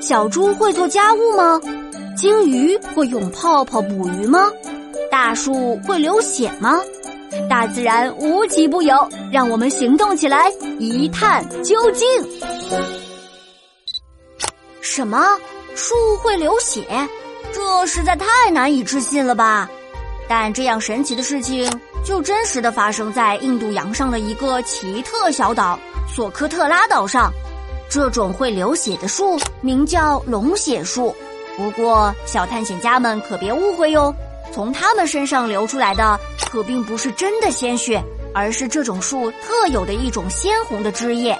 小猪会做家务吗？鲸鱼会用泡泡捕鱼吗？大树会流血吗？大自然无奇不有，让我们行动起来，一探究竟。什么？树会流血？这实在太难以置信了吧！但这样神奇的事情，就真实的发生在印度洋上的一个奇特小岛——索科特拉岛上。这种会流血的树名叫龙血树。不过，小探险家们可别误会哟，从它们身上流出来的可并不是真的鲜血，而是这种树特有的一种鲜红的汁液。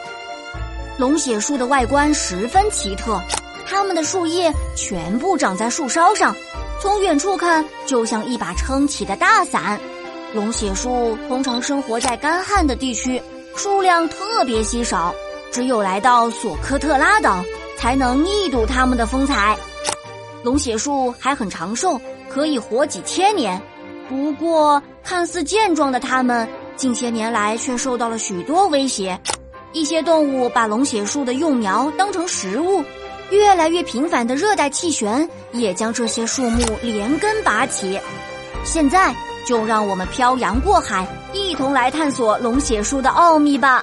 龙血树的外观十分奇特，它们的树叶全部长在树梢上，从远处看就像一把撑起的大伞。龙血树通常生活在干旱的地区，数量特别稀少，只有来到索科特拉岛才能一睹它们的风采。龙血树还很长寿，可以活几千年。不过，看似健壮的它们，近些年来却受到了许多威胁。一些动物把龙血树的幼苗当成食物，越来越频繁的热带气旋也将这些树木连根拔起。现在，就让我们漂洋过海，一同来探索龙血树的奥秘吧。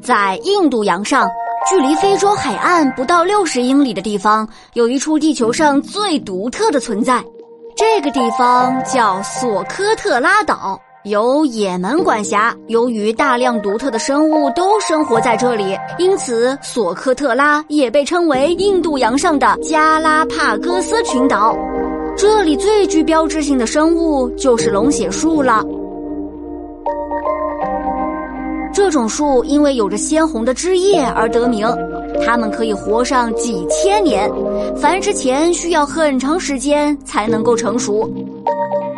在印度洋上，距离非洲海岸不到六十英里的地方，有一处地球上最独特的存在。这个地方叫索科特拉岛，由也门管辖。由于大量独特的生物都生活在这里，因此索科特拉也被称为印度洋上的加拉帕戈斯群岛。这里最具标志性的生物就是龙血树了。这种树因为有着鲜红的枝叶而得名，它们可以活上几千年，繁殖前需要很长时间才能够成熟。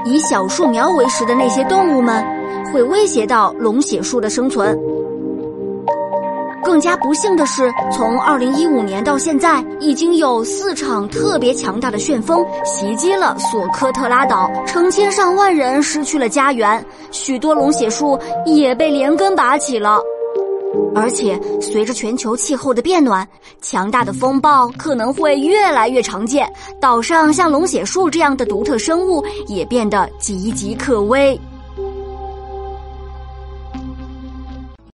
以小树苗为食的那些动物们，会威胁到龙血树的生存。更加不幸的是，从二零一五年到现在，已经有四场特别强大的旋风袭击了索科特拉岛，成千上万人失去了家园，许多龙血树也被连根拔起了。而且，随着全球气候的变暖，强大的风暴可能会越来越常见，岛上像龙血树这样的独特生物也变得岌岌可危。